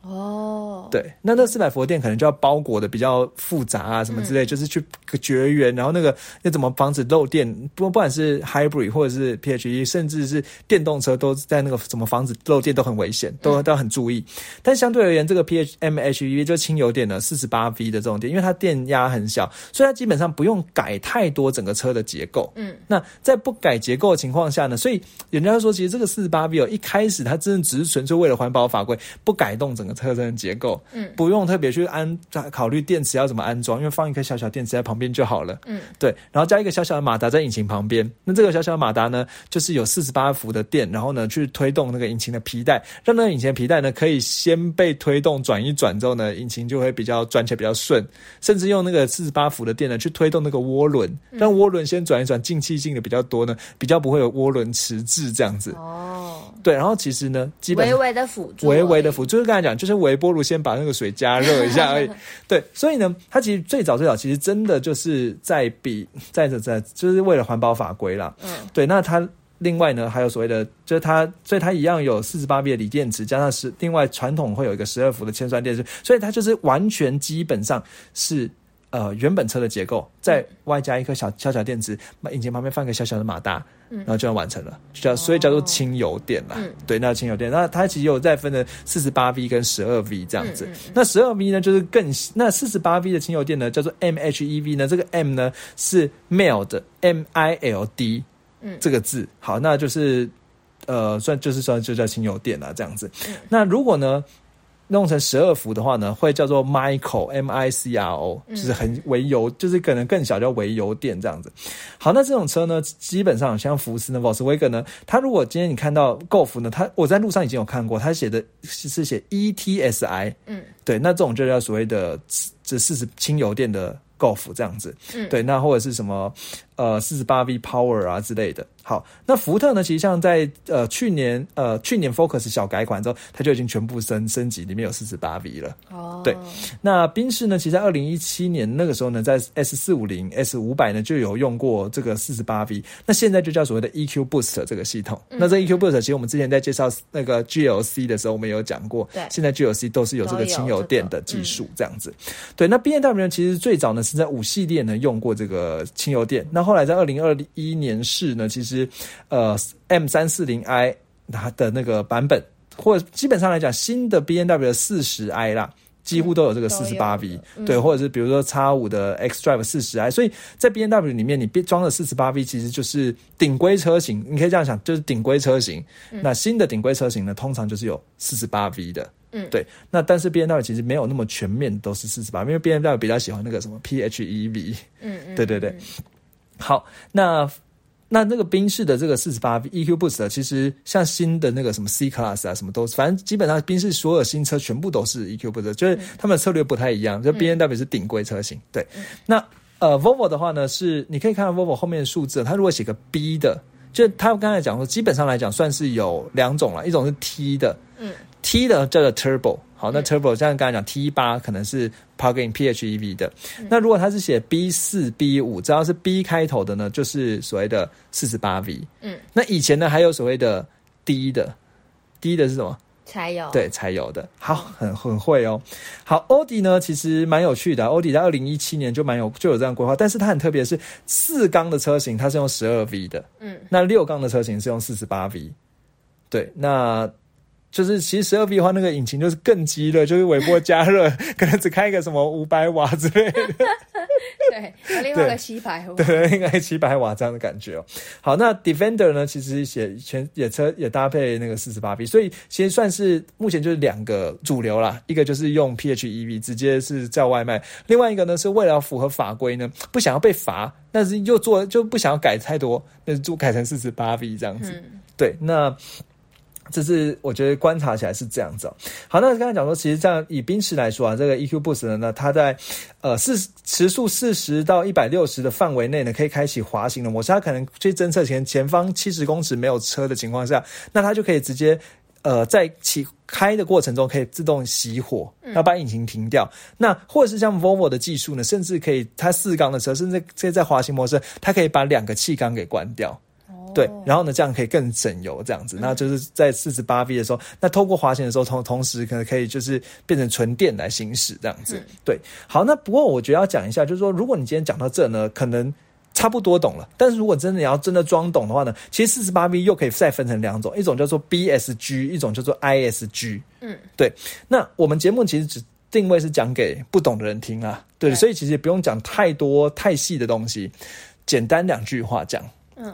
哦，对，那那四百伏电可能就要包裹的比较复杂啊，什么之类，就是去绝缘，然后那个要怎么防止漏电？不不管是 hybrid 或者是 PHE，甚至是电动车，都在那个怎么防止漏电都很危险，都都很注意。但相对而言，这个 PHMHEV 就轻油电呢，四十八 V 的这种电，因为它电压很小，所以它基本上不用改太多整个车的结构。嗯，那在不改结构的情况下呢，所以人家说，其实这个四十八 V 哦，一开始它真的只是纯粹为了环保法规，不改动整个。车身结构，嗯，不用特别去安考虑电池要怎么安装，因为放一颗小小电池在旁边就好了，嗯，对，然后加一个小小的马达在引擎旁边，那这个小小的马达呢，就是有四十八伏的电，然后呢去推动那个引擎的皮带，让那个引擎皮带呢可以先被推动转一转之后呢，引擎就会比较转起来比较顺，甚至用那个四十八伏的电呢去推动那个涡轮，让涡轮先转一转，进气进的比较多呢，比较不会有涡轮迟滞这样子，哦，对，然后其实呢，基本微微的辅助，微微的辅助，就是刚才讲，就是微波炉先把那个水加热一下而已，[LAUGHS] 对，所以呢，它其实最早最早其实真的就是在比 [LAUGHS] 在在在就是为了环保法规啦，嗯，对，那它。另外呢，还有所谓的，就是它，所以它一样有四十八 V 的锂电池，加上十，另外传统会有一个十二伏的铅酸电池，所以它就是完全基本上是呃原本车的结构，再外加一颗小小小电池，引擎旁边放个小小的马达，然后就要完成了，叫所以叫做轻油电啦。对，那轻油电，那它其实有再分的四十八 V 跟十二 V 这样子。那十二 V 呢，就是更那四十八 V 的轻油电呢，叫做 MHEV 呢，这个 M 呢是 mild，M I L D。这个字好，那就是呃，算就是算就叫轻油电了这样子。那如果呢弄成十二伏的话呢，会叫做 micro M I C R O，就是很微油，就是可能更小叫微油电这样子。好，那这种车呢，基本上像福斯呢 Volkswagen 呢，它如果今天你看到 Golf 呢，它我在路上已经有看过，它写的是写 E T S I，嗯，对，那这种就叫所谓的这四十轻油电的。Golf 这样子，嗯，对，那或者是什么，呃，四十八 V Power 啊之类的。好，那福特呢？其实像在呃去年呃去年 Focus 小改款之后，它就已经全部升升级，里面有四十八 V 了。哦，对。那宾士呢？其实在二零一七年那个时候呢，在 S 四五零 S 五百呢就有用过这个四十八 V。那现在就叫所谓的 EQ Boost 这个系统。那这 EQ Boost 其实我们之前在介绍那个 GLC 的时候，我们有讲过。对。现在 GLC 都是有这个轻油电的技术，这样子。对。那 B M W 其实最早呢是在五系列呢用过这个轻油电。那后来在二零二一年试呢，其实呃。M 三四零 i 它的那个版本，或者基本上来讲，新的 B N W 的四十 i 啦，几乎都有这个四十八 V，对，或者是比如说叉五的 X Drive 四十 i，所以在 B N W 里面，你装了四十八 V，其实就是顶规车型，你可以这样想，就是顶规车型。那新的顶规车型呢，通常就是有四十八 V 的，嗯，对。那但是 B N W 其实没有那么全面都是四十八，因为 B N W 比较喜欢那个什么 P H E V，嗯嗯，对对对。好，那。那那个宾士的这个四十八 EQ Boost，其实像新的那个什么 C Class 啊，什么都，反正基本上宾士所有新车全部都是 EQ Boost，就是他们的策略不太一样。就 B N W 是顶规车型，对。那呃，Volvo 的话呢，是你可以看到 Volvo 后面的数字，它如果写个 B 的，就他刚才讲说，基本上来讲算是有两种了，一种是 T 的，嗯，T 的叫做 Turbo。好，那 Turbo 像刚才讲 T 八可能是 Plug-in PHEV 的。那如果它是写 B 四 B 五，只要是 B 开头的呢，就是所谓的四十八 V。嗯，那以前呢还有所谓的 D 的，D 的是什么？柴油。对，柴油的。好，很很会哦。好，奥迪呢其实蛮有趣的。奥迪在二零一七年就蛮有就有这样规划，但是它很特别，是四缸的车型它是用十二 V 的。嗯，那六缸的车型是用四十八 V。对，那。就是其实十二 V 的话，那个引擎就是更激烈，就是尾波加热，可能只开一个什么五百瓦之类的。对，另外一个七百瓦。对，应该七百瓦这样的感觉哦。好，那 Defender 呢，其实也全也车也搭配那个四十八 V，所以其实算是目前就是两个主流啦。一个就是用 PHEV 直接是叫外卖，另外一个呢是为了符合法规呢，不想要被罚，但是又做就不想要改太多，那就改成四十八 V 这样子。对，那。这是我觉得观察起来是这样子。好，那刚才讲说，其实这样以宾驰来说啊，这个 EQ Boost 呢，它在呃四时速四十到一百六十的范围内呢，可以开启滑行的模式。它可能去侦测前前方七十公尺没有车的情况下，那它就可以直接呃在起开的过程中可以自动熄火，要把引擎停掉。那或者是像 Volvo 的技术呢，甚至可以它四缸的车，甚至可以在滑行模式，它可以把两个气缸给关掉。对，然后呢，这样可以更省油，这样子，那就是在四十八 V 的时候，那透过滑行的时候，同同时可能可以就是变成纯电来行驶，这样子。对，好，那不过我觉得要讲一下，就是说，如果你今天讲到这呢，可能差不多懂了，但是如果真的你要真的装懂的话呢，其实四十八 V 又可以再分成两种，一种叫做 BSG，一种叫做 ISG。嗯，对。那我们节目其实只定位是讲给不懂的人听啊，对，所以其实不用讲太多太细的东西，简单两句话讲。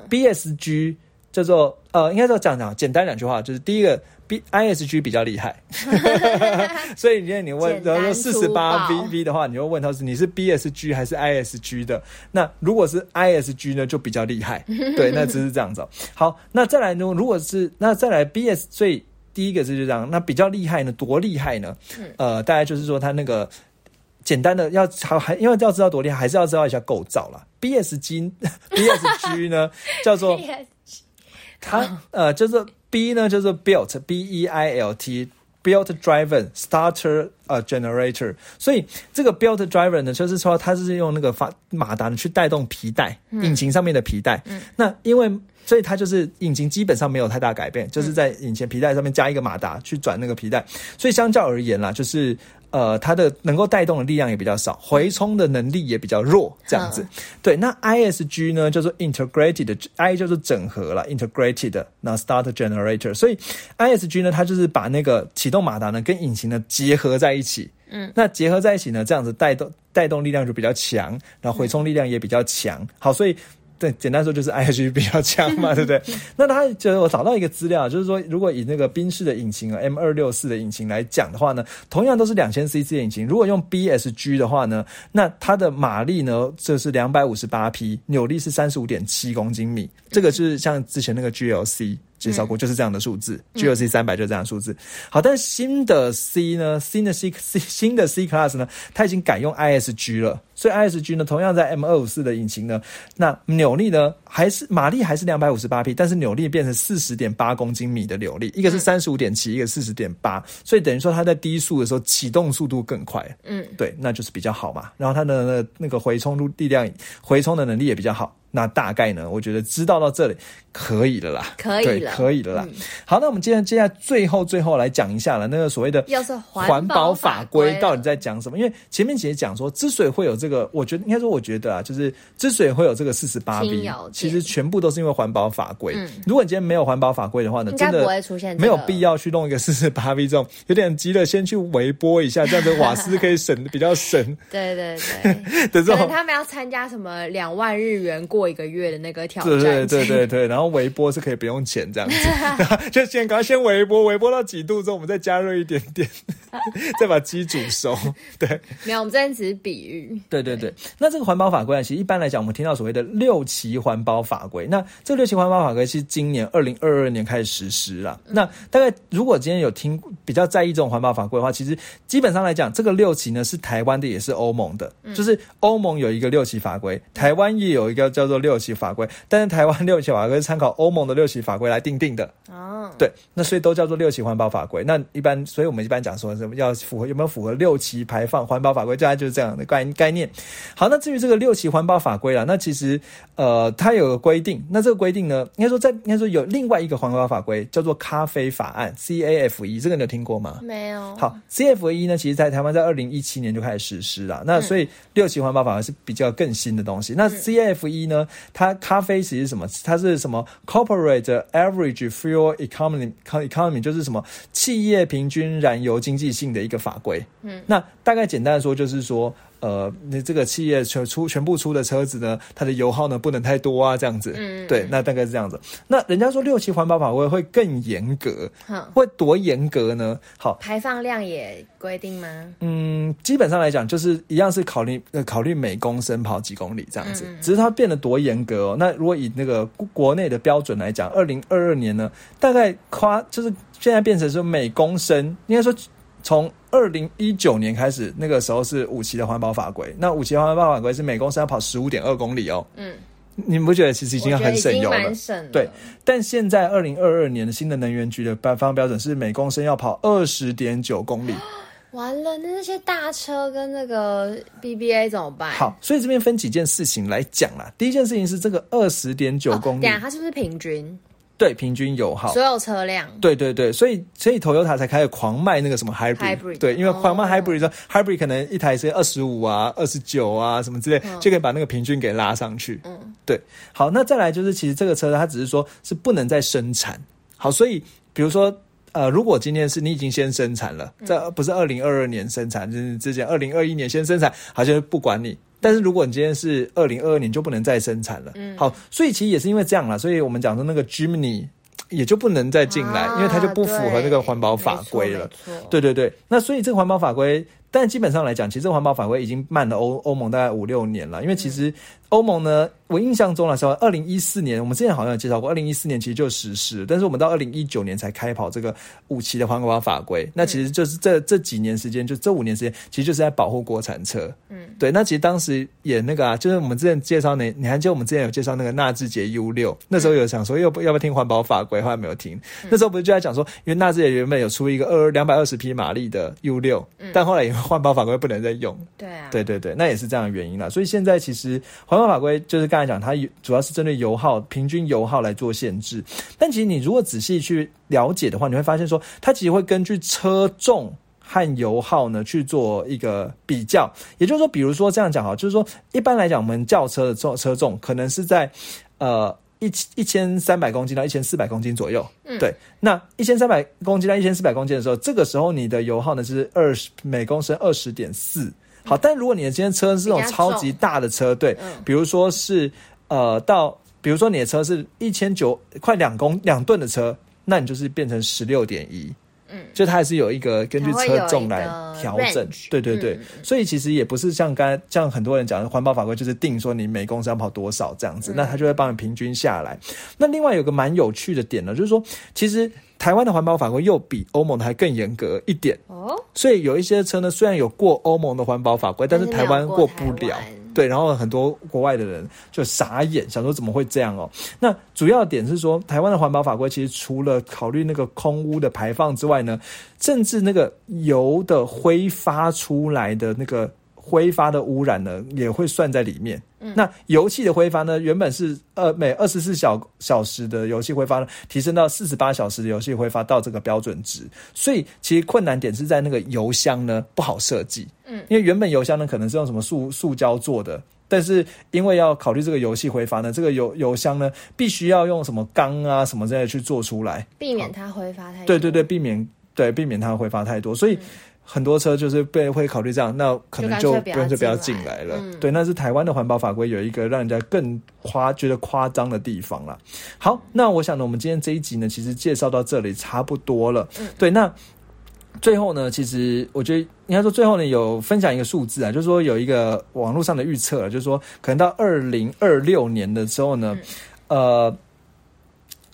B S G 叫叫做呃，应该说讲讲简单两句话，就是第一个 B I S G 比较厉害，[LAUGHS] 所以今天你问，然后说四十八 V V 的话，你就问他是你是 B S G 还是 I S G 的？那如果是 I S G 呢，就比较厉害，[LAUGHS] 对，那只是这样子。好，那再来呢？如果是那再来 B S 最第一个字就这样，那比较厉害呢？多厉害呢？呃，大概就是说他那个。简单的要还还因为要知道多厉害，还是要知道一下构造啦。B S G [LAUGHS] B S G 呢 [LAUGHS] 叫做它呃就是 B 呢叫做 built B E I L T built driver starter 呃 generator，所以这个 built driver 呢就是说它是用那个发马达去带动皮带引擎上面的皮带。那因为所以它就是引擎基本上没有太大改变，就是在引擎皮带上面加一个马达去转那个皮带。所以相较而言啦，就是。呃，它的能够带动的力量也比较少，回冲的能力也比较弱，这样子。对，那 ISG 呢叫做 integrated，I 就是整合了，integrated，那 start generator。所以 ISG 呢，它就是把那个启动马达呢跟引擎呢结合在一起。嗯，那结合在一起呢，这样子带动带动力量就比较强，然后回冲力量也比较强。好，所以。对，简单说就是 I H 比较强嘛，对不对？[LAUGHS] 那他觉得我找到一个资料，就是说，如果以那个宾士的引擎啊，M 二六四的引擎来讲的话呢，同样都是两千 CC 的引擎，如果用 B S G 的话呢，那它的马力呢，这是两百五十八匹，扭力是三十五点七公斤米，这个就是像之前那个 G L C。介绍过就是这样的数字，G L C 三百就是这样的数字。好，但是新的 C 呢，新的 C C 新的 C Class 呢，它已经改用 I S G 了。所以 I S G 呢，同样在 M 二五四的引擎呢，那扭力呢还是马力还是两百五十八匹，但是扭力变成四十点八公斤米的扭力，一个是三十五点七，一个四十点八，所以等于说它在低速的时候启动速度更快。嗯，对，那就是比较好嘛。然后它的那个回冲力量，回冲的能力也比较好。那大概呢？我觉得知道到这里可以了啦，可以了，可以了啦。好，那我们接下接下来最后最后来讲一下了，那个所谓的环保法规到底在讲什么？因为前面其实讲说，之所以会有这个，我觉得应该说，我觉得啊，就是之所以会有这个四十八 B，其实全部都是因为环保法规。如果你今天没有环保法规的话呢，真的不会出现，没有必要去弄一个四十八 B 这种有点急了，先去微波一下，这样子瓦斯可以省比较省。[LAUGHS] 对对对，[LAUGHS] 的这种他们要参加什么两万日元过一个月的那个。挑对对对对对，然后微波是可以不用钱这样子，[LAUGHS] 就先赶快先微波，微波到几度之后，我们再加热一点点，[LAUGHS] 再把鸡煮熟。对，[LAUGHS] 没有，我们这边只是比喻。对对对，那这个环保法规呢，其实一般来讲，我们听到所谓的六期环保法规，那这六期环保法规是今年二零二二年开始实施了。那大概如果今天有听比较在意这种环保法规的话，其实基本上来讲，这个六期呢是台湾的，也是欧盟的，就是欧盟有一个六期法规，台湾也有一个叫做六期法规。但是台湾六期法规是参考欧盟的六期法规来定定的哦，对，那所以都叫做六期环保法规。那一般，所以我们一般讲说什么要符合有没有符合六期排放环保法规，大概就是这样的概概念。好，那至于这个六期环保法规啦，那其实呃，它有个规定，那这个规定呢，应该说在应该说有另外一个环保法规叫做咖啡法案 C A F E，这个你有听过吗？没有。好，CAFE 呢，其实在台湾在二零一七年就开始实施了。那所以六期环保法规是比较更新的东西。那 C A F E 呢，它咖啡其实什么？它是什么？Corporate Average Fuel Economy Economy 就是什么企业平均燃油经济性的一个法规。嗯，那大概简单的说就是说。呃，那这个企业全出全部出的车子呢，它的油耗呢不能太多啊，这样子。嗯，对，那大概是这样子。那人家说六期环保法规会更严格，会多严格呢？好，排放量也规定吗？嗯，基本上来讲，就是一样是考虑呃考虑每公升跑几公里这样子，只是它变得多严格哦。那如果以那个国内的标准来讲，二零二二年呢，大概夸就是现在变成说每公升，应该说。从二零一九年开始，那个时候是五期的环保法规。那五期环保法规是每公升要跑十五点二公里哦。嗯，你们不觉得其实已经很省油了？对。但现在二零二二年的新的能源局的颁发标准是每公升要跑二十点九公里。[GASPS] 完了，那那些大车跟那个 BBA 怎么办？好，所以这边分几件事情来讲啦。第一件事情是这个二十点九公里，它是不是平均？对，平均油耗，所有车辆。对对对，所以所以 Toyota 才开始狂卖那个什么 Hybrid，对，因为狂卖 Hybrid 说 Hybrid 可能一台是二十五啊、二十九啊什么之类，就可以把那个平均给拉上去。嗯，对。好，那再来就是，其实这个车它只是说是不能再生产。好，所以比如说。呃，如果今天是你已经先生产了，这不是二零二二年生产，就是之前二零二一年先生产，好像不管你，但是如果你今天是二零二二年，就不能再生产了。嗯，好，所以其实也是因为这样了，所以我们讲说那个 Germany 也就不能再进来，因为它就不符合那个环保法规了。对对对，那所以这个环保法规。但基本上来讲，其实环保法规已经慢了欧欧盟大概五六年了，因为其实欧盟呢。我印象中来说，二零一四年我们之前好像有介绍过，二零一四年其实就实施，但是我们到二零一九年才开跑这个五期的环保法规。那其实就是这这几年时间，就这五年时间，其实就是在保护国产车。嗯，对。那其实当时也那个啊，就是我们之前介绍那，你还记得我们之前有介绍那个纳智捷 U 六，那时候有想说要不要不要听环保法规，后来没有听。那时候不是就在讲说，因为纳智捷原本有出一个二两百二十匹马力的 U 六，但后来因为环保法规不能再用。对啊，对对对，那也是这样的原因了。所以现在其实环保法规就是刚才讲，它主要。是针对油耗平均油耗来做限制，但其实你如果仔细去了解的话，你会发现说，它其实会根据车重和油耗呢去做一个比较。也就是说，比如说这样讲哈，就是说一般来讲，我们轿车的重车重可能是在呃一一千三百公斤到一千四百公斤左右。嗯，对。那一千三百公斤到一千四百公斤的时候，这个时候你的油耗呢是二十每公升二十点四。好，但如果你的今天车是那种超级大的车，对，比如说是。呃，到比如说你的车是一千九快两公两吨的车，那你就是变成十六点一，嗯，就它还是有一个根据车重来调整，对对对，所以其实也不是像刚才像很多人讲的环保法规就是定说你每公升要跑多少这样子，那它就会帮你平均下来。那另外有个蛮有趣的点呢，就是说其实台湾的环保法规又比欧盟的还更严格一点。哦，所以有一些车呢虽然有过欧盟的环保法规，但是台湾过不了。对，然后很多国外的人就傻眼，想说怎么会这样哦？那主要点是说，台湾的环保法规其实除了考虑那个空污的排放之外呢，甚至那个油的挥发出来的那个。挥发的污染呢，也会算在里面。嗯那油气的挥发呢，原本是呃每二十四小小时的油气挥发呢，提升到四十八小时的油气挥发到这个标准值。所以其实困难点是在那个油箱呢不好设计。嗯，因为原本油箱呢可能是用什么塑塑胶做的，但是因为要考虑这个油气挥发呢，这个油油箱呢必须要用什么钢啊什么之类去做出来，避免它挥发太多。对对对，避免对避免它挥发太多，所以。很多车就是被会考虑这样，那可能就不用就不要进来了。对，那是台湾的环保法规有一个让人家更夸觉得夸张的地方了。好，那我想呢，我们今天这一集呢，其实介绍到这里差不多了。对，那最后呢，其实我觉得应该说最后呢，有分享一个数字啊，就是说有一个网络上的预测，就是说可能到二零二六年的时候呢，呃。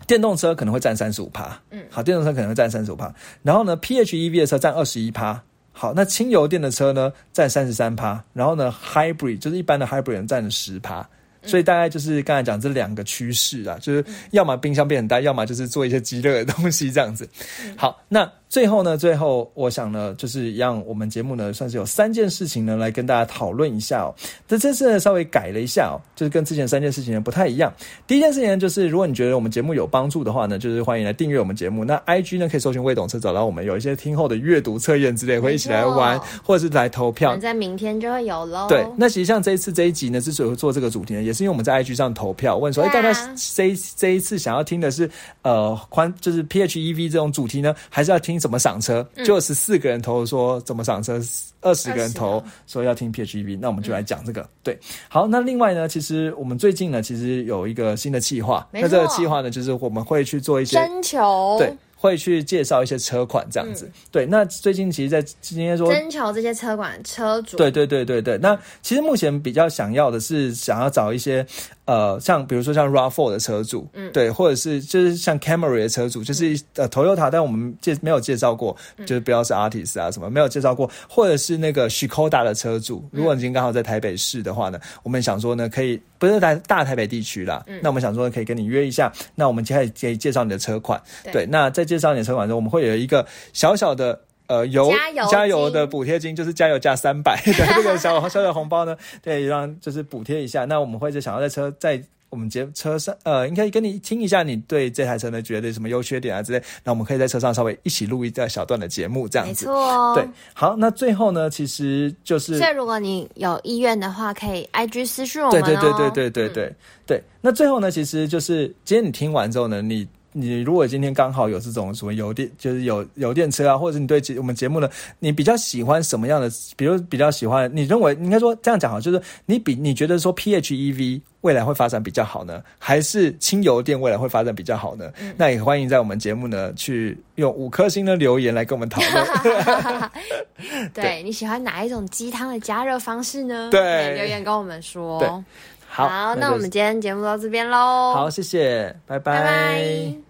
电动车可能会占三十五趴，嗯，好，电动车可能会占三十五趴，然后呢，PHEV 的车占二十一趴，好，那轻油电的车呢占三十三趴，然后呢，Hybrid 就是一般的 Hybrid 占了十趴。所以大概就是刚才讲这两个趋势啊，就是要么冰箱变很大，要么就是做一些极热的东西这样子。好，那最后呢，最后我想呢，就是让我们节目呢，算是有三件事情呢，来跟大家讨论一下哦。这这次呢，稍微改了一下哦，就是跟之前三件事情呢不太一样。第一件事情呢，就是如果你觉得我们节目有帮助的话呢，就是欢迎来订阅我们节目。那 I G 呢，可以搜寻未懂车找到我们，有一些听后的阅读测验之类，会一起来玩，或者是来投票。在明天就会有喽。对，那其实像这一次这一集呢，之所以会做这个主题呢，也是因为我们在 IG 上投票问说，哎，大家这这一次想要听的是呃宽就是 PHEV 这种主题呢，还是要听怎么赏车？就十四个人投说怎么赏车，二十个人投说要听 PHEV，那我们就来讲这个。对，好，那另外呢，其实我们最近呢，其实有一个新的计划，那这个计划呢，就是我们会去做一些征求，对。会去介绍一些车款这样子，对。那最近其实，在今天说征求这些车款车主，对对对对对。那其实目前比较想要的是，想要找一些。呃，像比如说像 Rav4 的车主，嗯，对，或者是就是像 Camry 的车主，就是呃 Toyota，但我们介没有介绍过，就是不要是 Artist 啊什么没有介绍过，或者是那个 Skoda 的车主，如果你今天刚好在台北市的话呢，我们想说呢，可以不是在大台北地区啦，那我们想说可以跟你约一下，那我们接下来可以介绍你的车款，对，那在介绍你的车款中，我们会有一个小小的。呃，油加油的补贴金就是加油加三百的 [LAUGHS] 这个小小小红包呢，对，让就是补贴一下。那我们会就想要在车在我们节车上，呃，应该跟你听一下你对这台车的觉得什么优缺点啊之类，那我们可以在车上稍微一起录一段小段的节目，这样子。没错。对，好，那最后呢，其实就是，所以如果你有意愿的话，可以 IG 私信我们。对对对对对对对对。那最后呢，其实就是，今天你听完之后呢，你。你如果今天刚好有这种什么油电，就是有油电车啊，或者你对节我们节目呢，你比较喜欢什么样的？比如比较喜欢，你认为应该说这样讲好，就是你比你觉得说 PHEV 未来会发展比较好呢，还是轻油电未来会发展比较好呢？那也欢迎在我们节目呢去用五颗星的留言来跟我们讨论。[LAUGHS] 对你喜欢哪一种鸡汤的加热方式呢？对，留言跟我们说。好，那我们今天节目到这边喽。好，谢谢，拜拜。